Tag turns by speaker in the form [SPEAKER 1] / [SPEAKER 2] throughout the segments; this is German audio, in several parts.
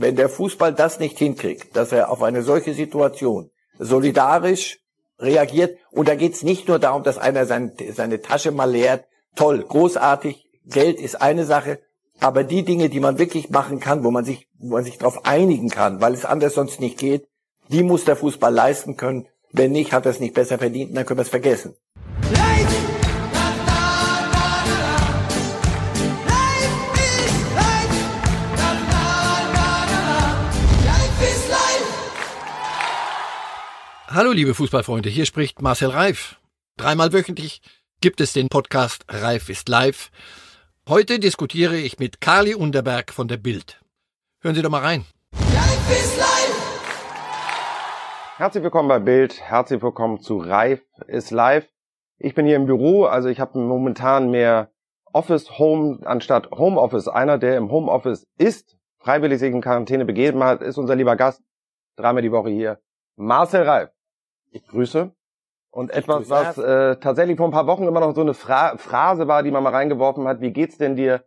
[SPEAKER 1] wenn der Fußball das nicht hinkriegt, dass er auf eine solche Situation solidarisch reagiert, und da geht's nicht nur darum, dass einer sein, seine Tasche mal leert, toll, großartig, Geld ist eine Sache, aber die Dinge, die man wirklich machen kann, wo man sich, wo man sich darauf einigen kann, weil es anders sonst nicht geht, die muss der Fußball leisten können. Wenn nicht, hat er es nicht besser verdient, dann können wir es vergessen.
[SPEAKER 2] Hallo liebe Fußballfreunde, hier spricht Marcel Reif. Dreimal wöchentlich gibt es den Podcast Reif ist live. Heute diskutiere ich mit Kali Underberg von der Bild. Hören Sie doch mal rein. Reif ist live.
[SPEAKER 3] Herzlich willkommen bei Bild, herzlich willkommen zu Reif ist live. Ich bin hier im Büro, also ich habe momentan mehr Office Home anstatt Homeoffice. Einer, der im Homeoffice ist, freiwillig sich in Quarantäne begeben hat, ist unser lieber Gast. Dreimal die Woche hier. Marcel Reif. Ich grüße. Und etwas, grüße was äh, tatsächlich vor ein paar Wochen immer noch so eine Fra Phrase war, die man mal reingeworfen hat. Wie geht's denn dir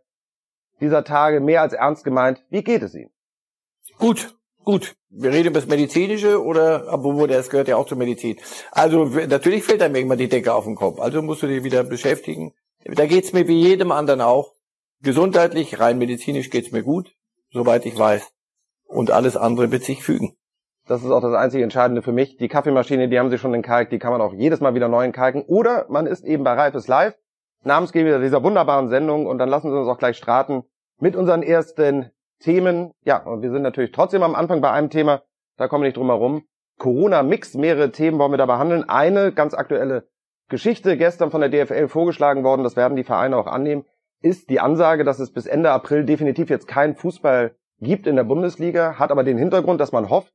[SPEAKER 3] dieser Tage mehr als ernst gemeint? Wie geht es Ihnen?
[SPEAKER 1] Gut, gut. Wir reden über das Medizinische oder, obwohl das gehört ja auch zur Medizin. Also natürlich fällt einem irgendwann die Decke auf den Kopf. Also musst du dich wieder beschäftigen. Da geht's mir wie jedem anderen auch. Gesundheitlich, rein medizinisch geht's mir gut, soweit ich weiß. Und alles andere wird sich fügen.
[SPEAKER 3] Das ist auch das einzige Entscheidende für mich. Die Kaffeemaschine, die haben sie schon entkalkt, die kann man auch jedes Mal wieder neu entkalken. Oder man ist eben bei Reifes Live, Namensgeber dieser wunderbaren Sendung. Und dann lassen Sie uns auch gleich starten mit unseren ersten Themen. Ja, und wir sind natürlich trotzdem am Anfang bei einem Thema, da kommen wir nicht drum herum. Corona-Mix, mehrere Themen wollen wir da behandeln. Eine ganz aktuelle Geschichte, gestern von der DFL vorgeschlagen worden, das werden die Vereine auch annehmen, ist die Ansage, dass es bis Ende April definitiv jetzt keinen Fußball gibt in der Bundesliga, hat aber den Hintergrund, dass man hofft,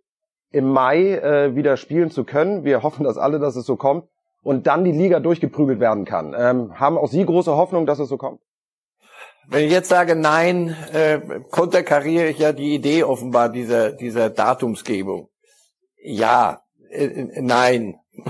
[SPEAKER 3] im Mai äh, wieder spielen zu können. Wir hoffen das alle, dass es so kommt. Und dann die Liga durchgeprügelt werden kann. Ähm, haben auch Sie große Hoffnung, dass es so kommt?
[SPEAKER 1] Wenn ich jetzt sage nein, äh, konterkariere ich ja die Idee offenbar dieser, dieser Datumsgebung. Ja, äh, äh nein.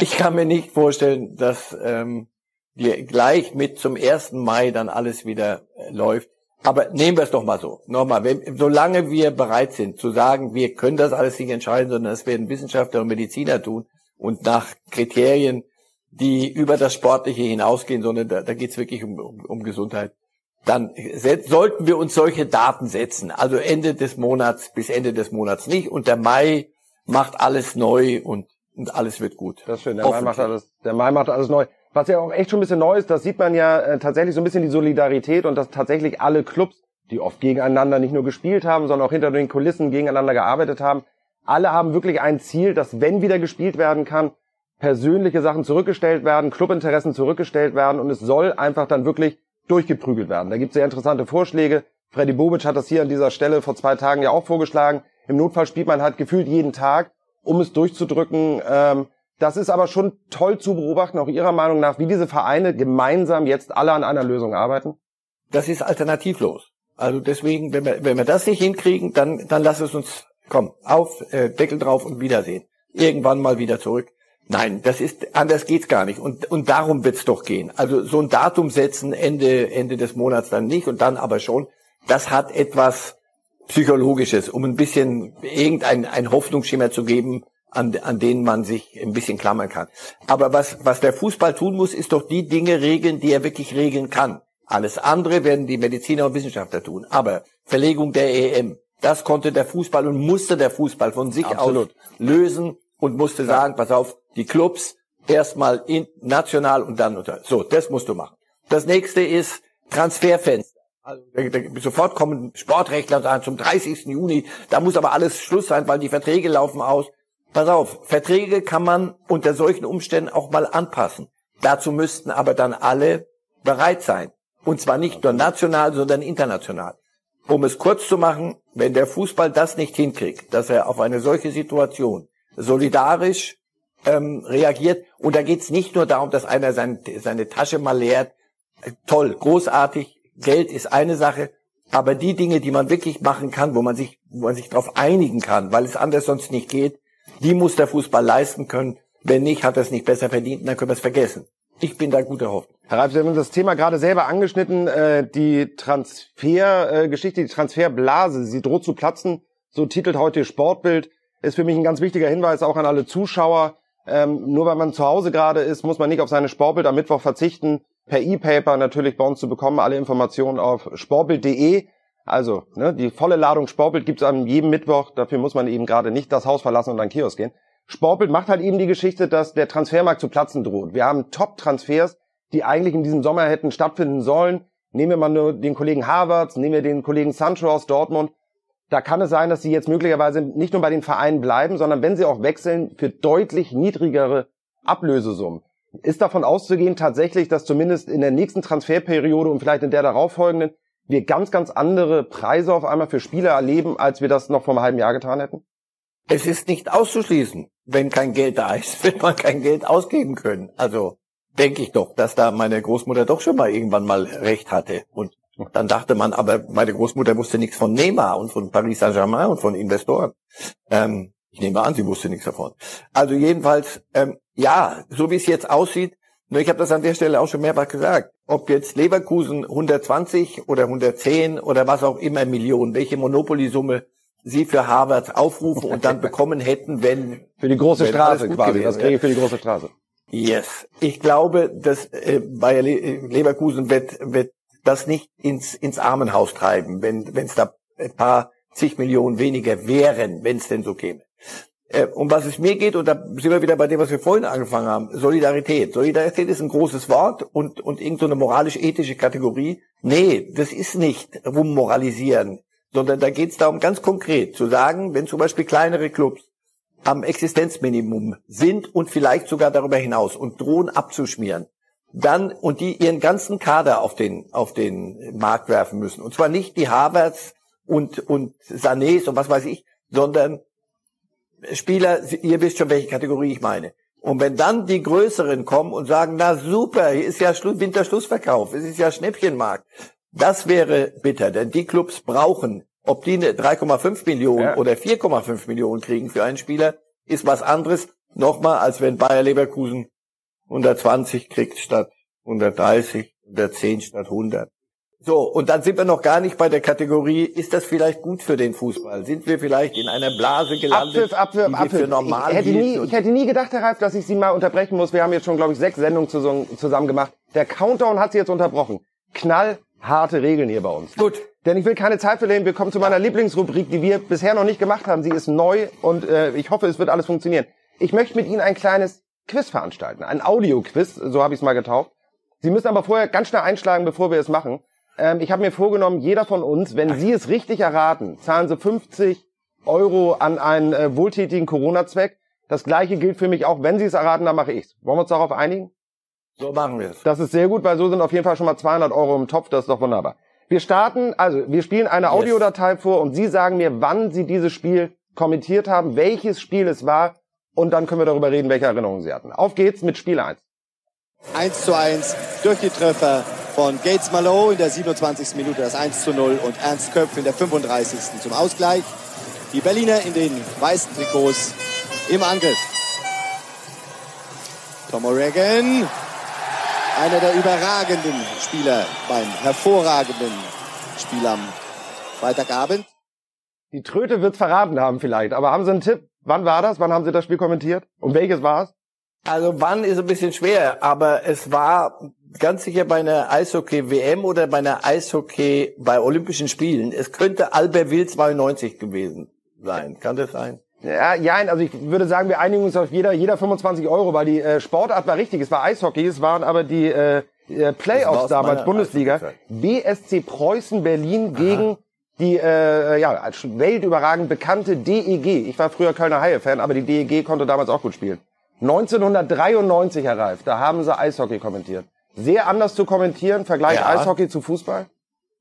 [SPEAKER 1] Ich kann mir nicht vorstellen, dass ähm, wir gleich mit zum ersten Mai dann alles wieder äh, läuft. Aber nehmen wir es doch mal so. Nochmal, wenn, solange wir bereit sind zu sagen, wir können das alles nicht entscheiden, sondern das werden Wissenschaftler und Mediziner tun und nach Kriterien, die über das Sportliche hinausgehen, sondern da, da geht es wirklich um, um, um Gesundheit, dann sollten wir uns solche Daten setzen. Also Ende des Monats bis Ende des Monats nicht. Und der Mai macht alles neu und, und alles wird gut.
[SPEAKER 3] Das ist schön. Der Mai macht alles, der Mai macht alles neu. Was ja auch echt schon ein bisschen neu ist, das sieht man ja äh, tatsächlich so ein bisschen die Solidarität und dass tatsächlich alle Clubs, die oft gegeneinander nicht nur gespielt haben, sondern auch hinter den Kulissen gegeneinander gearbeitet haben, alle haben wirklich ein Ziel, dass wenn wieder gespielt werden kann, persönliche Sachen zurückgestellt werden, Clubinteressen zurückgestellt werden und es soll einfach dann wirklich durchgeprügelt werden. Da gibt es sehr interessante Vorschläge. Freddy Bobic hat das hier an dieser Stelle vor zwei Tagen ja auch vorgeschlagen. Im Notfall spielt man halt gefühlt jeden Tag, um es durchzudrücken. Ähm, das ist aber schon toll zu beobachten, auch Ihrer Meinung nach, wie diese Vereine gemeinsam jetzt alle an einer Lösung arbeiten?
[SPEAKER 1] Das ist alternativlos. Also deswegen, wenn wir, wenn wir das nicht hinkriegen, dann, dann lass es uns, komm, auf, äh, Deckel drauf und Wiedersehen. Irgendwann mal wieder zurück. Nein, das ist, anders geht's gar nicht. Und, und darum wird's doch gehen. Also so ein Datum setzen, Ende, Ende des Monats dann nicht und dann aber schon, das hat etwas Psychologisches, um ein bisschen irgendein ein Hoffnungsschimmer zu geben, an, an denen man sich ein bisschen klammern kann. Aber was, was der Fußball tun muss, ist doch die Dinge regeln, die er wirklich regeln kann. Alles andere werden die Mediziner und Wissenschaftler tun. Aber Verlegung der EM, das konnte der Fußball und musste der Fußball von sich Absolut. aus lösen und musste ja. sagen, pass auf, die Clubs erstmal in, national und dann unter. So, das musst du machen. Das nächste ist Transferfenster. Also, sofort kommen Sportrechtler und sagen, zum 30. Juni, da muss aber alles Schluss sein, weil die Verträge laufen aus. Pass auf, Verträge kann man unter solchen Umständen auch mal anpassen. Dazu müssten aber dann alle bereit sein. Und zwar nicht nur national, sondern international. Um es kurz zu machen, wenn der Fußball das nicht hinkriegt, dass er auf eine solche Situation solidarisch ähm, reagiert, und da geht es nicht nur darum, dass einer sein, seine Tasche mal leert, toll, großartig, Geld ist eine Sache, aber die Dinge, die man wirklich machen kann, wo man sich, wo man sich darauf einigen kann, weil es anders sonst nicht geht, die muss der Fußball leisten können. Wenn nicht, hat er es nicht besser verdient, dann können wir es vergessen. Ich bin da guter Hoffnung.
[SPEAKER 3] Herr Reif, Sie haben das Thema gerade selber angeschnitten, äh, die Transfergeschichte, äh, die Transferblase, sie droht zu platzen. So titelt heute Sportbild. Ist für mich ein ganz wichtiger Hinweis auch an alle Zuschauer. Ähm, nur weil man zu Hause gerade ist, muss man nicht auf seine Sportbild am Mittwoch verzichten. Per E-Paper natürlich bei uns zu bekommen. Alle Informationen auf sportbild.de. Also, ne, die volle Ladung Sportbild gibt's an jedem Mittwoch. Dafür muss man eben gerade nicht das Haus verlassen und an Kiosk gehen. Sportbild macht halt eben die Geschichte, dass der Transfermarkt zu platzen droht. Wir haben Top-Transfers, die eigentlich in diesem Sommer hätten stattfinden sollen. Nehmen wir mal nur den Kollegen Harvards, nehmen wir den Kollegen Sancho aus Dortmund. Da kann es sein, dass sie jetzt möglicherweise nicht nur bei den Vereinen bleiben, sondern wenn sie auch wechseln, für deutlich niedrigere Ablösesummen. Ist davon auszugehen tatsächlich, dass zumindest in der nächsten Transferperiode und vielleicht in der darauffolgenden wir ganz, ganz andere Preise auf einmal für Spieler erleben, als wir das noch vor einem halben Jahr getan hätten?
[SPEAKER 1] Es ist nicht auszuschließen, wenn kein Geld da ist, wird man kein Geld ausgeben können. Also denke ich doch, dass da meine Großmutter doch schon mal irgendwann mal recht hatte. Und dann dachte man, aber meine Großmutter wusste nichts von Neymar und von Paris Saint-Germain und von Investoren. Ähm, ich nehme an, sie wusste nichts davon. Also jedenfalls, ähm, ja, so wie es jetzt aussieht, nur ich habe das an der Stelle auch schon mehrfach gesagt, ob jetzt Leverkusen 120 oder 110 oder was auch immer Millionen, welche Monopoly-Summe sie für Harvard aufrufen und dann bekommen hätten, wenn
[SPEAKER 3] für die große Straße quasi, das kriege ich für die große Straße.
[SPEAKER 1] Yes. Ich glaube, dass äh, Bayer Leverkusen wird, wird das nicht ins, ins Armenhaus treiben, wenn es da ein paar zig Millionen weniger wären, wenn es denn so käme. Äh, um was es mir geht, und da sind wir wieder bei dem, was wir vorhin angefangen haben, Solidarität. Solidarität ist ein großes Wort und, und irgendeine so moralisch-ethische Kategorie. Nee, das ist nicht rummoralisieren, sondern da geht es darum, ganz konkret zu sagen, wenn zum Beispiel kleinere Clubs am Existenzminimum sind und vielleicht sogar darüber hinaus und drohen abzuschmieren, dann und die ihren ganzen Kader auf den auf den Markt werfen müssen und zwar nicht die Havertz und und Sanés und was weiß ich, sondern Spieler, ihr wisst schon welche Kategorie ich meine. Und wenn dann die größeren kommen und sagen, na super, hier ist ja Schluss, Winterschlussverkauf, es ist ja Schnäppchenmarkt, das wäre bitter, denn die Clubs brauchen ob die eine 3,5 Millionen ja. oder 4,5 Millionen kriegen für einen Spieler, ist was anderes. Nochmal, als wenn Bayer Leverkusen 120 kriegt statt 130, 110 statt 100. So, und dann sind wir noch gar nicht bei der Kategorie, ist das vielleicht gut für den Fußball? Sind wir vielleicht in einer Blase gelandet,
[SPEAKER 3] Abpfiff, Abpfiff,
[SPEAKER 1] die
[SPEAKER 3] Abpfiff.
[SPEAKER 1] für normal
[SPEAKER 3] ich, hätte nie, ich hätte nie gedacht, Herr Reif, dass ich Sie mal unterbrechen muss. Wir haben jetzt schon, glaube ich, sechs Sendungen zusammen gemacht. Der Countdown hat Sie jetzt unterbrochen. Knallharte Regeln hier bei uns.
[SPEAKER 1] Gut.
[SPEAKER 3] Denn ich will keine Zeit verlieren. Wir kommen zu meiner Lieblingsrubrik, die wir bisher noch nicht gemacht haben. Sie ist neu und äh, ich hoffe, es wird alles funktionieren. Ich möchte mit Ihnen ein kleines Quiz veranstalten. Ein Audio-Quiz, so habe ich es mal getauft. Sie müssen aber vorher ganz schnell einschlagen, bevor wir es machen. Ähm, ich habe mir vorgenommen, jeder von uns, wenn Sie es richtig erraten, zahlen Sie 50 Euro an einen äh, wohltätigen Corona-Zweck. Das gleiche gilt für mich auch. Wenn Sie es erraten, dann mache ich es. Wollen wir uns darauf einigen?
[SPEAKER 1] So machen wir es.
[SPEAKER 3] Das ist sehr gut, weil so sind auf jeden Fall schon mal 200 Euro im Topf. Das ist doch wunderbar. Wir starten, also wir spielen eine yes. Audiodatei vor und Sie sagen mir, wann Sie dieses Spiel kommentiert haben, welches Spiel es war und dann können wir darüber reden, welche Erinnerungen Sie hatten. Auf geht's mit Spiel 1.
[SPEAKER 4] 1 zu 1 durch die Treffer von Gates Malo in der 27. Minute das 1 zu 0 und Ernst Köpf in der 35. zum Ausgleich. Die Berliner in den weißen Trikots im Angriff. Tom O'Regan einer der überragenden Spieler beim hervorragenden Spiel am Freitagabend.
[SPEAKER 3] Die Tröte wird's verraten haben vielleicht, aber haben Sie einen Tipp? Wann war das? Wann haben Sie das Spiel kommentiert? Und welches war es?
[SPEAKER 1] Also wann ist ein bisschen schwer, aber es war ganz sicher bei einer Eishockey-WM oder bei einer Eishockey bei Olympischen Spielen. Es könnte Albertville 92 gewesen sein. Kann das sein?
[SPEAKER 3] Ja, ja, also ich würde sagen, wir einigen uns auf jeder, jeder 25 Euro, weil die äh, Sportart war richtig. Es war Eishockey, es waren aber die äh, äh Playoffs damals, Bundesliga. BSC Preußen Berlin Aha. gegen die äh, ja, als weltüberragend bekannte DEG. Ich war früher Kölner Haie-Fan, aber die DEG konnte damals auch gut spielen. 1993, Herr Reif, da haben sie Eishockey kommentiert. Sehr anders zu kommentieren, Vergleich ja. Eishockey zu Fußball?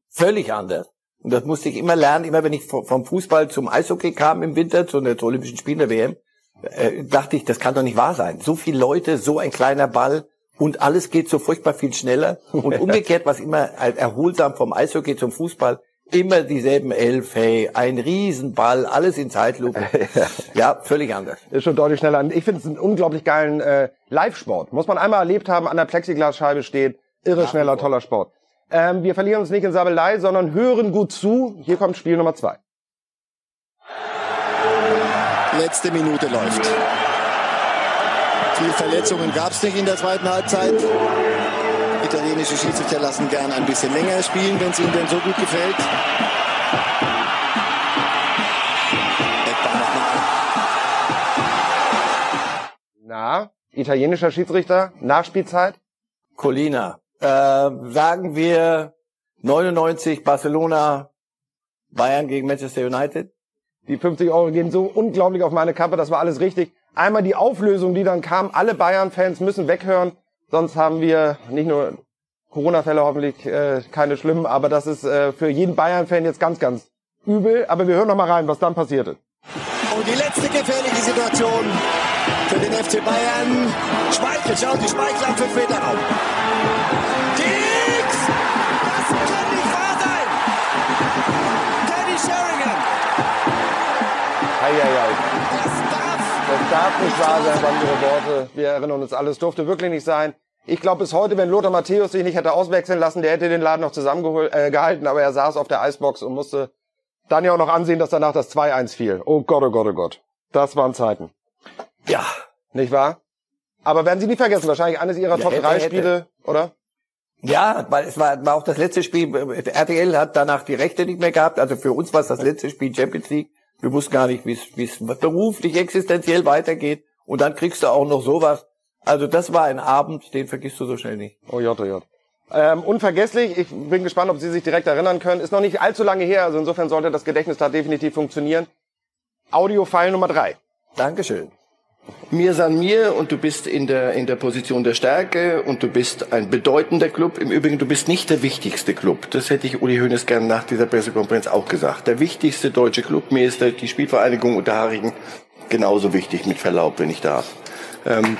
[SPEAKER 1] Völlig anders. Und das musste ich immer lernen, immer wenn ich vom Fußball zum Eishockey kam im Winter, zu den Olympischen Spielen der WM, äh, dachte ich, das kann doch nicht wahr sein. So viele Leute, so ein kleiner Ball und alles geht so furchtbar viel schneller. Und umgekehrt, was immer erholsam vom Eishockey zum Fußball, immer dieselben elf, hey, ein Riesenball, alles in Zeitlupe. ja, völlig anders.
[SPEAKER 3] Ist schon deutlich schneller. Ich finde es einen unglaublich geilen äh, Live-Sport. Muss man einmal erlebt haben, an der Plexiglasscheibe steht. Irre schneller, toller Sport. Ähm, wir verlieren uns nicht in Sabelei, sondern hören gut zu. Hier kommt Spiel Nummer zwei.
[SPEAKER 4] Letzte Minute läuft. Viel Verletzungen gab es nicht in der zweiten Halbzeit. Italienische Schiedsrichter lassen gern ein bisschen länger spielen, wenn es ihnen denn so gut gefällt.
[SPEAKER 3] Na, italienischer Schiedsrichter, Nachspielzeit.
[SPEAKER 1] Colina. Äh, sagen wir 99 Barcelona, Bayern gegen Manchester United.
[SPEAKER 3] Die 50 Euro gehen so unglaublich auf meine Kappe, das war alles richtig. Einmal die Auflösung, die dann kam, alle Bayern-Fans müssen weghören, sonst haben wir nicht nur Corona-Fälle hoffentlich äh, keine schlimmen, aber das ist äh, für jeden Bayern-Fan jetzt ganz, ganz übel. Aber wir hören noch mal rein, was dann passierte.
[SPEAKER 4] Und die letzte gefährliche Situation für den FC Bayern. Schmeichel, schauen Sie, Schmeichel am 5 Meter Raum. Dix! Das kann nicht wahr sein! Teddy Sheringham! Das darf
[SPEAKER 3] Das darf nicht wahr sein, waren ihre Worte. Wir erinnern uns, alles durfte wirklich nicht sein. Ich glaube bis heute, wenn Lothar Matthäus sich nicht hätte auswechseln lassen, der hätte den Laden noch zusammengehalten, äh, aber er saß auf der Eisbox und musste dann ja auch noch ansehen, dass danach das 2-1 fiel. Oh Gott, oh Gott, oh Gott. Das waren Zeiten.
[SPEAKER 1] Ja,
[SPEAKER 3] Nicht wahr? Aber werden Sie nie vergessen, wahrscheinlich eines Ihrer
[SPEAKER 1] Ja,
[SPEAKER 3] Top
[SPEAKER 1] hätte,
[SPEAKER 3] 3
[SPEAKER 1] hätte.
[SPEAKER 3] Spiele, oder?
[SPEAKER 1] Ja, weil es war, war auch das letzte Spiel. RTL hat danach die Rechte nicht mehr gehabt. Also für uns war es das letzte Spiel Champions League. Wir wussten gar nicht, wie es wie es beruflich, existenziell weitergeht. Und dann kriegst du auch noch sowas. Also das war ein Abend, den vergisst du so schnell nicht.
[SPEAKER 3] Oh J, oh J. Ähm, unvergesslich, ich bin gespannt, ob Sie sich direkt erinnern können. Ist noch nicht allzu lange her, also insofern sollte das Gedächtnis da definitiv funktionieren. Audio-File Nummer 3.
[SPEAKER 1] Dankeschön.
[SPEAKER 5] Mir san mir und du bist in der, in der Position der Stärke und du bist ein bedeutender Club. Im Übrigen, du bist nicht der wichtigste Club. Das hätte ich Uli Hoeneß gern nach dieser Pressekonferenz auch gesagt. Der wichtigste deutsche Club, mir ist die Spielvereinigung Unterharigen genauso wichtig, mit Verlaub, wenn ich darf. Ähm,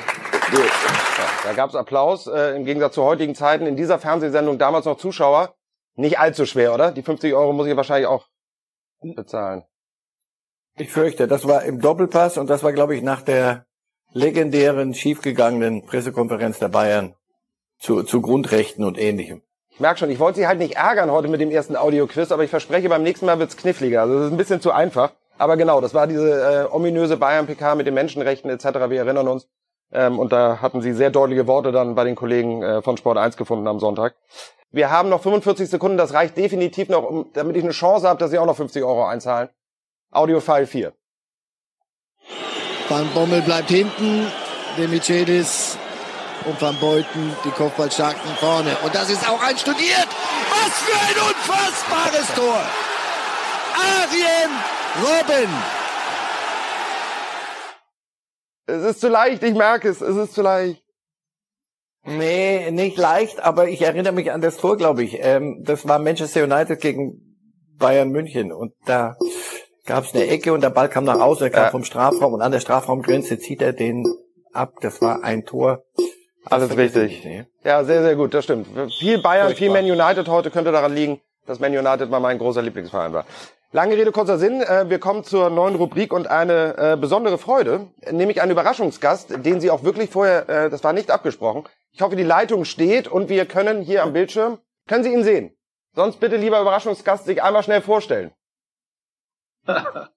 [SPEAKER 3] Da gab's Applaus, äh, im Gegensatz zu heutigen Zeiten. In dieser Fernsehsendung damals noch Zuschauer. Nicht allzu schwer, oder? Die 50 Euro muss ich wahrscheinlich auch bezahlen.
[SPEAKER 1] Ich fürchte, das war im Doppelpass und das war, glaube ich, nach der legendären, schiefgegangenen Pressekonferenz der Bayern zu, zu Grundrechten und Ähnlichem.
[SPEAKER 3] Ich merke schon, ich wollte Sie halt nicht ärgern heute mit dem ersten Audio-Quiz, aber ich verspreche, beim nächsten Mal wird's kniffliger. Also das ist ein bisschen zu einfach. Aber genau, das war diese äh, ominöse Bayern-PK mit den Menschenrechten etc. Wir erinnern uns. Ähm, und da hatten Sie sehr deutliche Worte dann bei den Kollegen äh, von Sport 1 gefunden am Sonntag. Wir haben noch 45 Sekunden, das reicht definitiv noch, um, damit ich eine Chance habe, dass Sie auch noch 50 Euro einzahlen. Audio-File 4.
[SPEAKER 4] Van Bommel bleibt hinten. De Michelis und Van Beuten, die Kopfballstarken vorne. Und das ist auch einstudiert. Was für ein unfassbares Tor. Arjen Robben.
[SPEAKER 3] Es ist zu leicht, ich merke es, es ist zu leicht.
[SPEAKER 1] Nee, nicht leicht, aber ich erinnere mich an das Tor, glaube ich. Ähm, das war Manchester United gegen Bayern München und da gab es eine Ecke und der Ball kam nach außen, er kam
[SPEAKER 3] Ja.
[SPEAKER 1] vom Strafraum und an der Strafraumgrenze zieht er den ab. Das war ein Tor.
[SPEAKER 3] Alles richtig.
[SPEAKER 1] ich nicht.
[SPEAKER 3] Ja, sehr, sehr gut, das stimmt. Viel Bayern, viel
[SPEAKER 1] Furchtbar.
[SPEAKER 3] Man United heute könnte daran liegen, dass Man United mal mein großer Lieblingsverein war. Lange Rede, kurzer Sinn. Äh, wir kommen zur neuen Rubrik und eine äh, besondere Freude, nämlich einen Überraschungsgast, den Sie auch wirklich vorher, äh, das war nicht abgesprochen. Ich hoffe, die Leitung steht und wir können hier am Bildschirm, können Sie ihn sehen? Sonst bitte, lieber Überraschungsgast, sich einmal schnell vorstellen.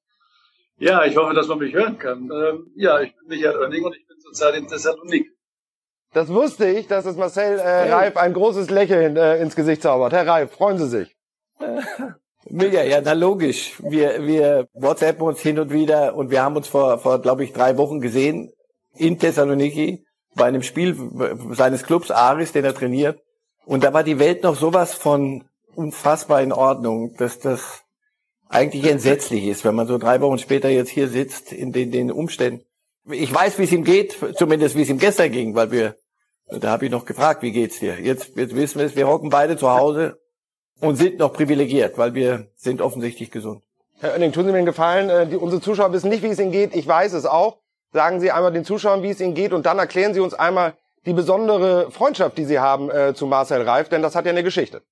[SPEAKER 6] Ja, ich hoffe, dass man mich hören kann. Ähm, ja, ich bin Michael Oenning und ich bin zurzeit in Thessalonik.
[SPEAKER 3] Das wusste ich, dass es Marcel äh, Reif ein großes Lächeln äh, ins Gesicht zaubert. Herr Reif, freuen Sie sich.
[SPEAKER 1] Mega, ja, na logisch. Wir, wir WhatsAppen uns hin und wieder und wir haben uns vor, vor glaube ich, drei Wochen gesehen in Thessaloniki bei einem Spiel seines Clubs Aris, den er trainiert. Und da war die Welt noch sowas von unfassbar in Ordnung, dass das eigentlich entsetzlich ist, wenn man so drei Wochen später jetzt hier sitzt in den, den Umständen. Ich weiß, wie es ihm geht, zumindest wie es ihm gestern ging, weil wir, da habe ich noch gefragt, wie geht's dir? Jetzt, jetzt wissen wir es, wir hocken beide zu Hause und sind noch privilegiert, weil wir sind offensichtlich gesund.
[SPEAKER 3] Herr Oenning, tun Sie mir einen Gefallen. Äh, die, unsere Zuschauer wissen nicht, wie es Ihnen geht. Ich weiß es auch. Sagen Sie einmal den Zuschauern, wie es Ihnen geht und dann erklären Sie uns einmal die besondere Freundschaft, die Sie haben äh, zu Marcel Reif, denn das hat ja eine Geschichte.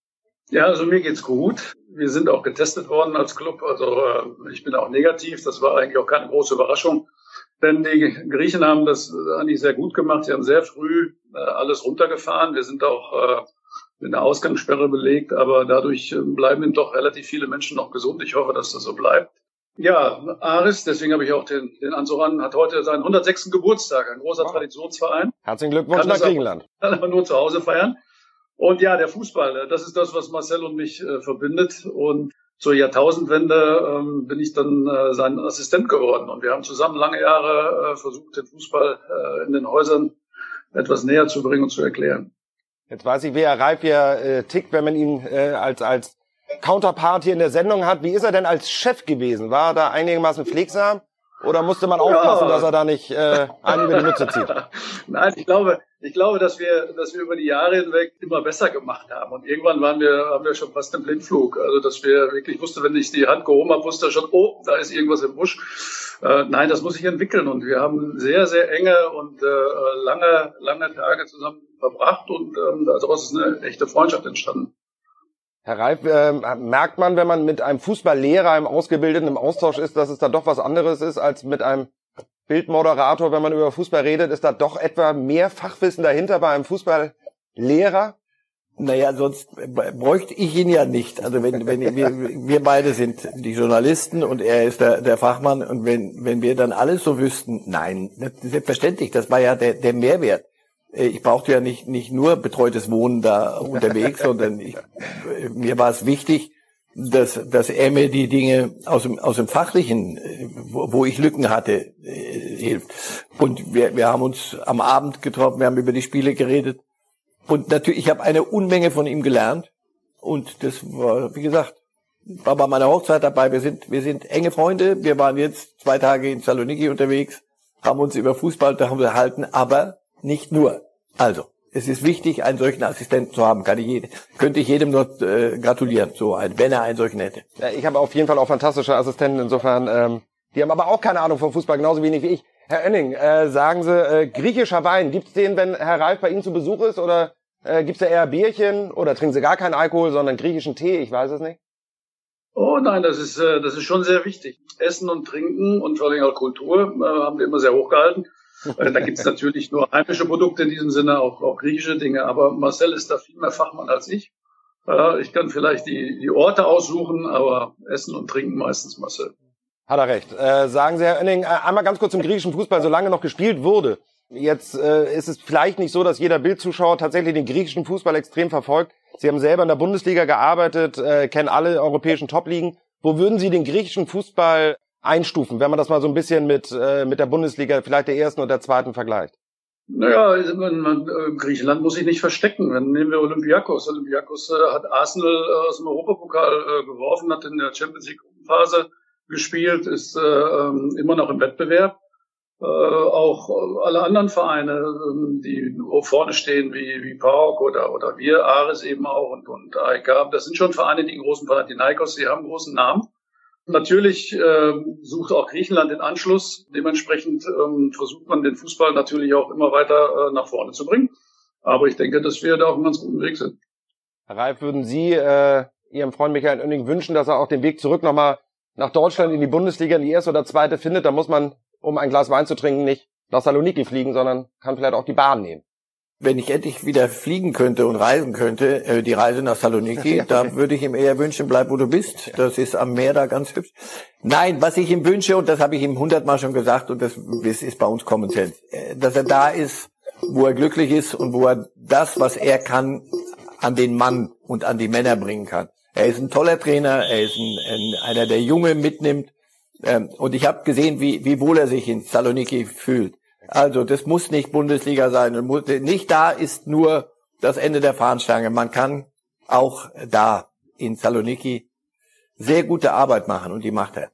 [SPEAKER 6] Ja, also mir geht's gut. Wir sind auch getestet worden als Club. Also äh, ich bin auch negativ. Das war eigentlich auch keine große Überraschung. Denn die Griechen haben das eigentlich sehr gut gemacht. Sie haben sehr früh äh, alles runtergefahren. Wir sind auch äh, mit einer Ausgangssperre belegt, aber dadurch bleiben eben doch relativ viele Menschen noch gesund. Ich hoffe, dass das so bleibt. Ja, Aris, deswegen habe ich auch den, den Ansoran, hat heute seinen 106. Geburtstag, ein großer wow. Traditionsverein.
[SPEAKER 3] Herzlichen Glückwunsch nach Griechenland.
[SPEAKER 6] Kann aber nur zu Hause feiern. Und ja, der Fußball, äh, das ist das, was Marcel und mich äh, verbindet. Und zur Jahrtausendwende ähm, bin ich dann äh, sein Assistent geworden. Und wir haben zusammen lange Jahre äh, versucht, den Fußball äh, in den Häusern etwas näher zu bringen und zu erklären.
[SPEAKER 3] Jetzt weiß ich, wie Herr Reif ja äh, tickt, wenn man ihn äh, als, als Counterpart hier in der Sendung hat. Wie ist er denn als Chef gewesen? War er da einigermaßen pflegsam? Oder musste man aufpassen, ja. dass er da nicht äh, einen über die Mütze zieht?
[SPEAKER 6] Nein, ich glaube, ich glaube, dass wir, dass wir über die Jahre hinweg immer besser gemacht haben. Und irgendwann waren wir, haben wir schon fast im Blindflug. Also, dass wir wirklich wussten, wenn ich die Hand gehoben habe, wusste er schon, oh, da ist irgendwas im Busch. Äh, nein, das muss sich entwickeln. Und wir haben sehr, sehr enge und äh, lange, lange Tage zusammen verbracht. Und ähm, daraus ist eine echte Freundschaft entstanden.
[SPEAKER 3] Herr Reif, äh, merkt man, wenn man mit einem Fußballlehrer, einem Ausgebildeten im Austausch ist, dass es da doch was anderes ist als mit einem Bildmoderator, wenn man über Fußball redet, ist da doch etwa mehr Fachwissen dahinter bei einem Fußballlehrer?
[SPEAKER 1] Naja, sonst bräuchte ich ihn ja nicht. Also wenn, wenn wir, wir beide sind die Journalisten und er ist der, der Fachmann und wenn, wenn wir dann alles so wüssten, nein, selbstverständlich, das war ja der, der Mehrwert. Äh, ich brauchte ja nicht, nicht nur betreutes Wohnen da unterwegs, sondern ich, mir war es wichtig, dass, dass er mir die Dinge aus dem, aus dem Fachlichen, äh, wo, wo ich Lücken hatte, äh, hilft. Und wir, wir haben uns am Abend getroffen, wir haben über die Spiele geredet. Und natürlich, ich habe eine Unmenge von ihm gelernt. Und das war, wie gesagt, war bei meiner Hochzeit dabei. Wir sind, wir sind enge Freunde. Wir waren jetzt zwei Tage in Saloniki unterwegs, haben uns über Fußball unterhalten, aber nicht nur. Also, es ist wichtig, einen solchen Assistenten zu haben. Kann ich jedem, könnte ich jedem nur äh, gratulieren, so ein, wenn er einen solchen hätte.
[SPEAKER 3] Ja, ich habe auf jeden Fall auch fantastische Assistenten. Insofern, ähm, die haben aber auch keine Ahnung vom Fußball, genauso wenig wie ich. Herr Önning, äh, sagen Sie, äh, griechischer Wein, gibt's den, wenn Herr Ralf bei Ihnen zu Besuch ist? Oder äh, gibt's da eher Bierchen? Oder trinken Sie gar keinen Alkohol, sondern griechischen Tee? Ich weiß es nicht.
[SPEAKER 6] Oh nein, das ist, äh, das ist schon sehr wichtig. Essen und Trinken und vor allem auch Kultur äh, haben wir immer sehr hochgehalten. Da gibt es natürlich nur heimische Produkte in diesem Sinne, auch, auch griechische Dinge. Aber Marcel ist da viel mehr Fachmann als ich. Äh, ich kann vielleicht die, die Orte aussuchen, aber Essen und Trinken meistens Marcel.
[SPEAKER 3] Hat er recht. Äh, sagen Sie, Herr Oenning, äh, einmal ganz kurz zum griechischen Fußball, solange noch gespielt wurde. Jetzt äh, ist es vielleicht nicht so, dass jeder Bildzuschauer tatsächlich den griechischen Fußball extrem verfolgt. Sie haben selber in der Bundesliga gearbeitet, äh, kennen alle europäischen Top-Ligen. Wo würden Sie den griechischen Fußball einstufen, wenn man das mal so ein bisschen mit, äh, mit der Bundesliga, vielleicht der ersten und der zweiten vergleicht?
[SPEAKER 6] Naja, also man, man, äh, Griechenland muss sich nicht verstecken. Dann nehmen wir Olympiakos. Olympiakos äh, hat Arsenal äh, aus dem Europapokal äh, geworfen, hat in der Champions League Phase gespielt, ist äh, ähm, immer noch im Wettbewerb. Äh, auch alle anderen Vereine, äh, die vorne stehen, wie, wie PAOK oder, oder wir, Ares eben auch und, und AEK, das sind schon Vereine, die großen Verein, die haben großen Namen. Natürlich äh, sucht auch Griechenland den Anschluss. Dementsprechend ähm, versucht man den Fußball natürlich auch immer weiter äh, nach vorne zu bringen. Aber ich denke, dass wir da auf einem ganz guten Weg sind.
[SPEAKER 3] Herr Reif, würden Sie äh, Ihrem Freund Michael Oenning wünschen, dass er auch den Weg zurück nochmal nach Deutschland in die Bundesliga, in die erste oder zweite findet? Da muss man, um ein Glas Wein zu trinken, nicht nach Saloniki fliegen, sondern kann vielleicht auch die Bahn nehmen
[SPEAKER 1] wenn ich endlich wieder fliegen könnte und reisen könnte, äh, die Reise nach Saloniki, ja, da würde ich ihm eher wünschen, bleib wo du bist. Das ist am Meer da ganz hübsch. Nein, was ich ihm wünsche, und das habe ich ihm hundertmal schon gesagt, und das, ist bei uns Common Sense, äh, dass er da ist, wo er glücklich ist und wo er das, was er kann, an den Mann und an die Männer bringen kann. Er ist ein toller Trainer, er ist ein, ein, einer, der Junge mitnimmt. Ähm, und ich habe gesehen, wie, wie wohl er sich in Saloniki fühlt. Also das muss nicht Bundesliga sein. Nicht da ist nur das Ende der Fahnenstange. Man kann auch da in Saloniki sehr gute Arbeit machen und die macht er.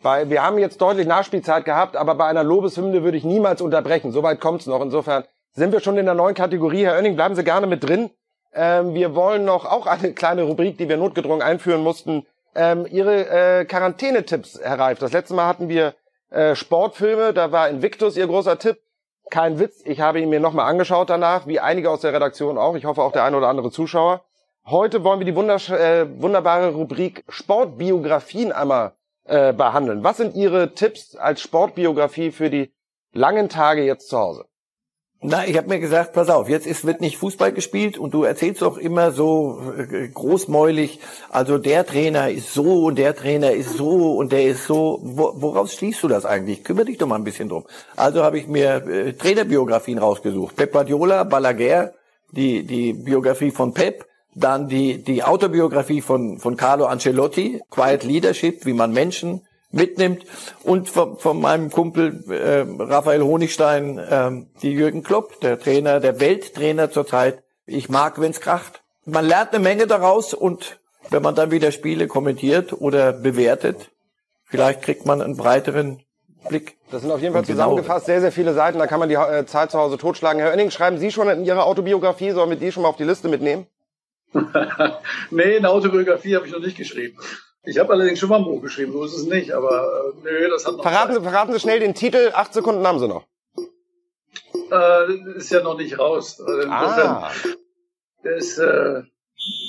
[SPEAKER 3] Weil wir haben jetzt deutlich Nachspielzeit gehabt, aber bei einer Lobeshymne würde ich niemals unterbrechen. Soweit kommt's noch. Insofern sind wir schon in der neuen Kategorie. Herr Oenning, bleiben Sie gerne mit drin. Ähm, wir wollen noch auch eine kleine Rubrik, die wir notgedrungen einführen mussten. Ähm, Ihre äh, Quarantänetipps, Herr Reif. Das letzte Mal hatten wir äh, Sportfilme, da war Invictus ihr großer Tipp. Kein Witz, ich habe ihn mir nochmal angeschaut danach, wie einige aus der Redaktion auch. Ich hoffe auch der eine oder andere Zuschauer. Heute wollen wir die äh, wunderbare Rubrik Sportbiografien einmal äh, behandeln. Was sind Ihre Tipps als Sportbiografie für die langen Tage jetzt zu Hause?
[SPEAKER 1] Na, ich habe mir gesagt, pass auf, jetzt ist, wird nicht Fußball gespielt und du erzählst doch immer so äh, großmäulig, also der Trainer ist so und der Trainer ist so und der ist so. Wo, woraus schließt du das eigentlich? Kümmere dich doch mal ein bisschen drum. Also habe ich mir äh, Trainerbiografien rausgesucht. Pep Guardiola, Balaguer, die, die Biografie von Pep, dann die, die Autobiografie von, von Carlo Ancelotti, Quiet Leadership, wie man Menschen mitnimmt und von, von meinem Kumpel äh, Raphael Honigstein äh, die Jürgen Klopp, der Trainer, der Welttrainer zurzeit. Ich mag, wenn's kracht. Man lernt eine Menge daraus und wenn man dann wieder Spiele kommentiert oder bewertet, vielleicht kriegt man einen breiteren Blick.
[SPEAKER 3] Das sind auf jeden Fall genau. zusammengefasst sehr, sehr viele Seiten. Da kann man die äh, Zeit zu Hause totschlagen. Herr Oenning, schreiben Sie schon in Ihrer Autobiografie, sollen wir die schon mal auf die Liste mitnehmen?
[SPEAKER 6] nee, eine Autobiografie habe ich noch nicht geschrieben. Ich habe allerdings schon mal ein Buch geschrieben, so ist es nicht, aber äh, nö, das hat noch.
[SPEAKER 3] Verraten Sie, verraten Sie schnell den Titel, acht Sekunden haben Sie noch.
[SPEAKER 6] Äh, ist ja noch nicht raus. Also ah. Ist, äh,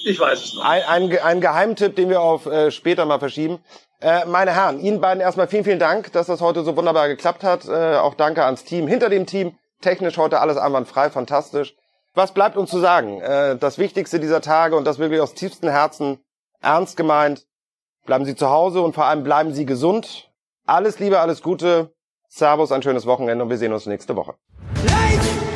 [SPEAKER 6] ich weiß es noch.
[SPEAKER 3] Ein, ein, ein Geheimtipp, den wir auf äh, später mal verschieben. Äh, meine Herren, Ihnen beiden erstmal vielen, vielen Dank, dass das heute so wunderbar geklappt hat. Äh, auch danke ans Team hinter dem Team. Technisch heute alles einwandfrei, fantastisch. Was bleibt uns zu sagen? Äh, das Wichtigste dieser Tage und das wirklich aus tiefstem Herzen ernst gemeint. Bleiben Sie zu Hause und vor allem bleiben Sie gesund. Alles Liebe, alles Gute. Servus, ein schönes Wochenende und wir sehen uns nächste Woche. Light!